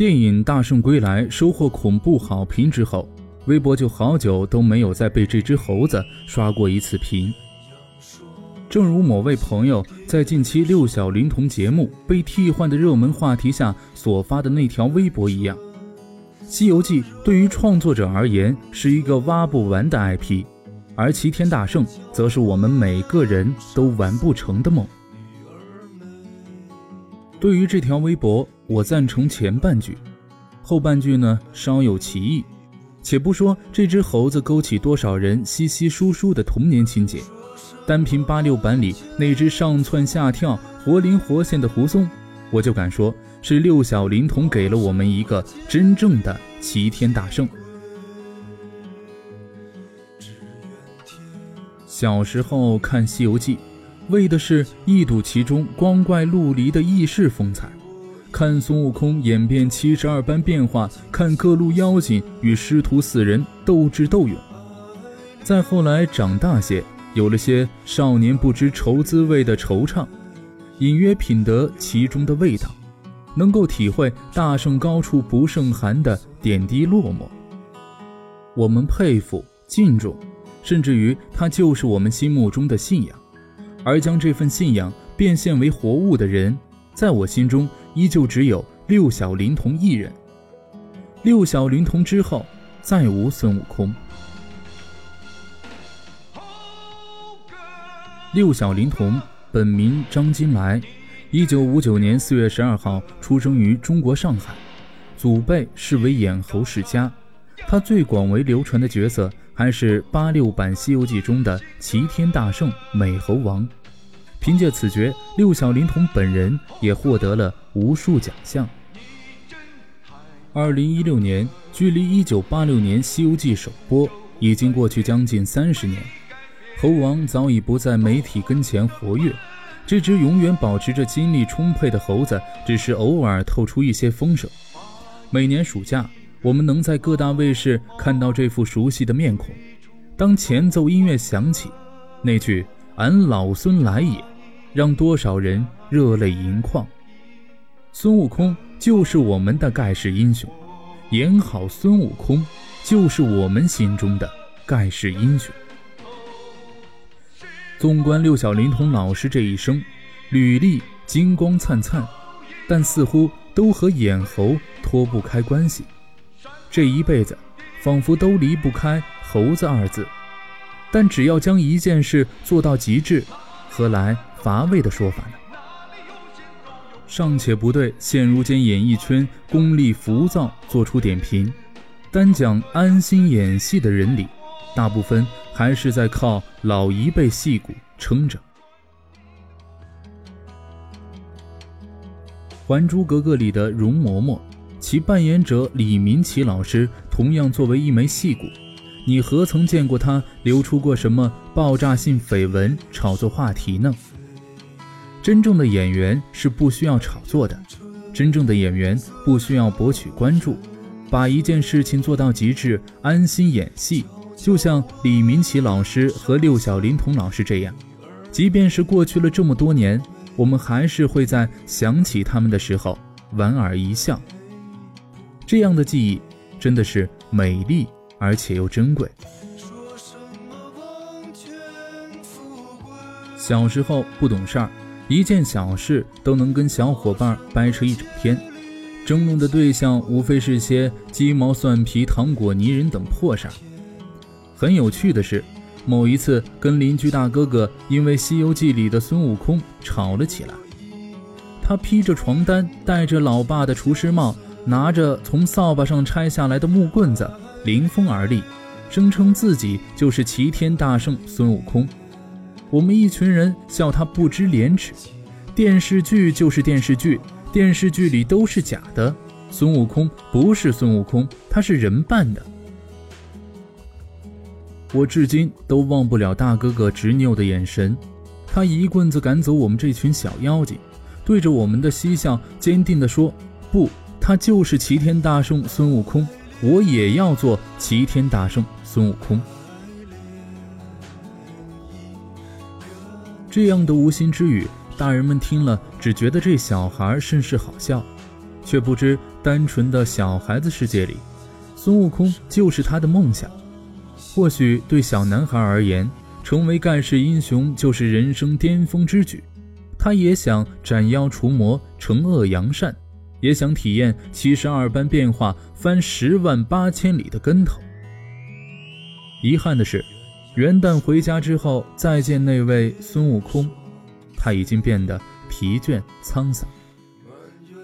电影《大圣归来》收获恐怖好评之后，微博就好久都没有再被这只猴子刷过一次屏。正如某位朋友在近期六小龄童节目被替换的热门话题下所发的那条微博一样，《西游记》对于创作者而言是一个挖不完的 IP，而《齐天大圣》则是我们每个人都完不成的梦。对于这条微博，我赞成前半句，后半句呢稍有歧义。且不说这只猴子勾起多少人稀稀疏疏的童年情节。单凭八六版里那只上蹿下跳、活灵活现的胡松，我就敢说是六小龄童给了我们一个真正的齐天大圣。小时候看《西游记》，为的是一睹其中光怪陆离的异世风采，看孙悟空演变七十二般变化，看各路妖精与师徒四人斗智斗勇。再后来长大些。有了些少年不知愁滋味的惆怅，隐约品得其中的味道，能够体会大圣高处不胜寒的点滴落寞。我们佩服、敬重，甚至于他就是我们心目中的信仰。而将这份信仰变现为活物的人，在我心中依旧只有六小龄童一人。六小龄童之后，再无孙悟空。六小龄童本名张金来，一九五九年四月十二号出生于中国上海，祖辈是为演猴世家。他最广为流传的角色还是八六版《西游记》中的齐天大圣美猴王。凭借此角，六小龄童本人也获得了无数奖项。二零一六年，距离一九八六年《西游记》首播已经过去将近三十年。猴王早已不在媒体跟前活跃，这只永远保持着精力充沛的猴子，只是偶尔透出一些风声。每年暑假，我们能在各大卫视看到这副熟悉的面孔。当前奏音乐响起，那句“俺老孙来也”，让多少人热泪盈眶。孙悟空就是我们的盖世英雄，演好孙悟空，就是我们心中的盖世英雄。纵观六小龄童老师这一生，履历金光灿灿，但似乎都和演猴脱不开关系。这一辈子，仿佛都离不开“猴子”二字。但只要将一件事做到极致，何来乏味的说法呢？尚且不对现如今演艺圈功利浮躁做出点评，单讲安心演戏的人里，大部分。还是在靠老一辈戏骨撑着。《还珠格格》里的容嬷嬷，其扮演者李明启老师同样作为一枚戏骨，你何曾见过他流出过什么爆炸性绯闻炒作话题呢？真正的演员是不需要炒作的，真正的演员不需要博取关注，把一件事情做到极致，安心演戏。就像李明启老师和六小龄童老师这样，即便是过去了这么多年，我们还是会在想起他们的时候莞尔一笑。这样的记忆真的是美丽而且又珍贵。小时候不懂事儿，一件小事都能跟小伙伴掰扯一整天，争论的对象无非是些鸡毛蒜皮、糖果泥人等破事儿。很有趣的是，某一次跟邻居大哥哥因为《西游记》里的孙悟空吵了起来。他披着床单，戴着老爸的厨师帽，拿着从扫把上拆下来的木棍子，凌风而立，声称自己就是齐天大圣孙悟空。我们一群人笑他不知廉耻。电视剧就是电视剧，电视剧里都是假的。孙悟空不是孙悟空，他是人扮的。我至今都忘不了大哥哥执拗的眼神，他一棍子赶走我们这群小妖精，对着我们的嬉笑坚定地说：“不，他就是齐天大圣孙悟空，我也要做齐天大圣孙悟空。”这样的无心之语，大人们听了只觉得这小孩甚是好笑，却不知单纯的小孩子世界里，孙悟空就是他的梦想。或许对小男孩而言，成为盖世英雄就是人生巅峰之举。他也想斩妖除魔，惩恶扬善，也想体验七十二般变化，翻十万八千里的跟头。遗憾的是，元旦回家之后再见那位孙悟空，他已经变得疲倦沧桑。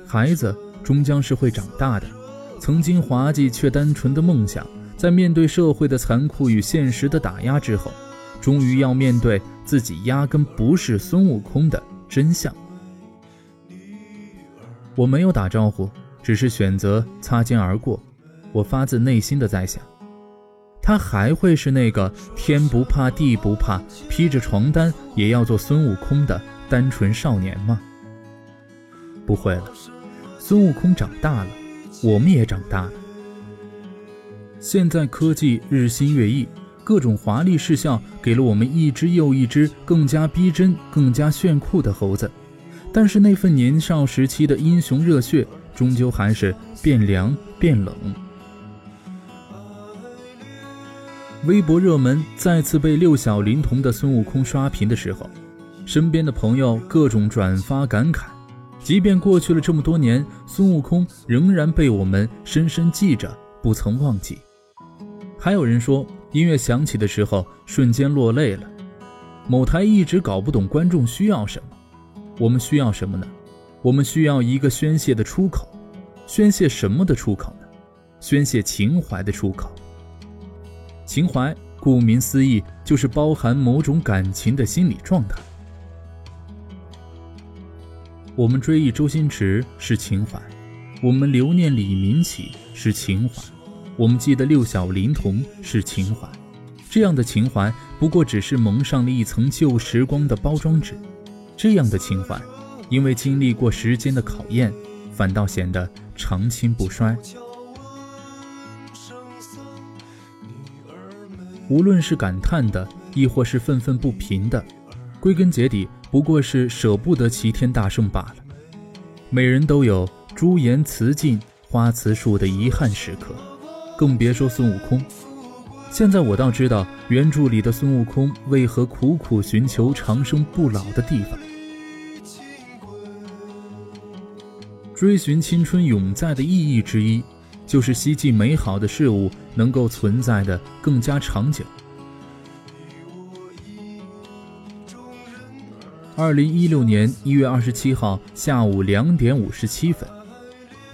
孩子终将是会长大的，曾经滑稽却单纯的梦想，在面对社会的残酷与现实的打压之后，终于要面对自己压根不是孙悟空的。真相。我没有打招呼，只是选择擦肩而过。我发自内心的在想，他还会是那个天不怕地不怕，披着床单也要做孙悟空的单纯少年吗？不会了，孙悟空长大了，我们也长大了。现在科技日新月异。各种华丽视效给了我们一只又一只更加逼真、更加炫酷的猴子，但是那份年少时期的英雄热血，终究还是变凉变冷。微博热门再次被六小龄童的孙悟空刷屏的时候，身边的朋友各种转发感慨：即便过去了这么多年，孙悟空仍然被我们深深记着，不曾忘记。还有人说。音乐响起的时候，瞬间落泪了。某台一直搞不懂观众需要什么，我们需要什么呢？我们需要一个宣泄的出口。宣泄什么的出口呢？宣泄情怀的出口。情怀，顾名思义，就是包含某种感情的心理状态。我们追忆周星驰是情怀，我们留念李明启是情怀。我们记得六小龄童是情怀，这样的情怀不过只是蒙上了一层旧时光的包装纸。这样的情怀，因为经历过时间的考验，反倒显得长青不衰。无论是感叹的，亦或是愤愤不平的，归根结底不过是舍不得齐天大圣罢了。每人都有朱颜辞尽花辞树的遗憾时刻。更别说孙悟空。现在我倒知道原著里的孙悟空为何苦苦寻求长生不老的地方。追寻青春永在的意义之一，就是希冀美好的事物能够存在的更加长久。二零一六年一月二十七号下午两点五十七分，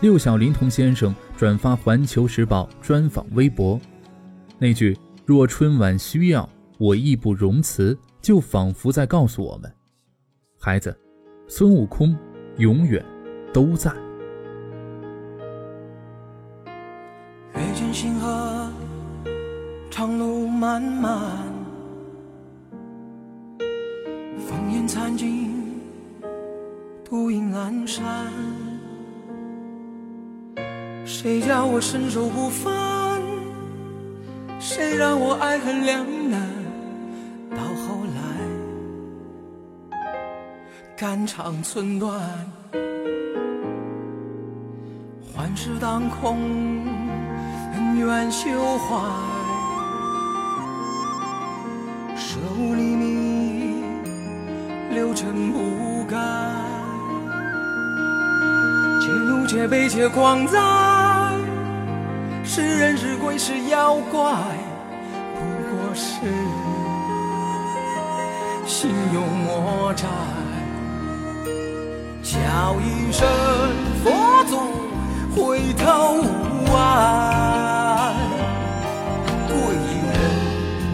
六小龄童先生。转发《环球时报》专访微博，那句“若春晚需要，我义不容辞”，就仿佛在告诉我们：孩子，孙悟空永远都在。月见星河，长路漫漫，烽烟残尽，独影阑珊。谁叫我身手不凡？谁让我爱恨两难？到后来，肝肠寸断，幻世当空，恩怨休怀，舍吾黎明，六尘不改，且怒且悲且狂哉。是人是鬼是妖怪，不过是心有魔债。叫一声佛祖，回头无岸。对人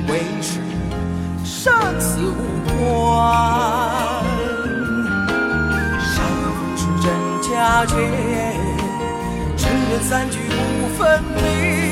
为师，生死无关。上父是真假界，只缘三句。分离。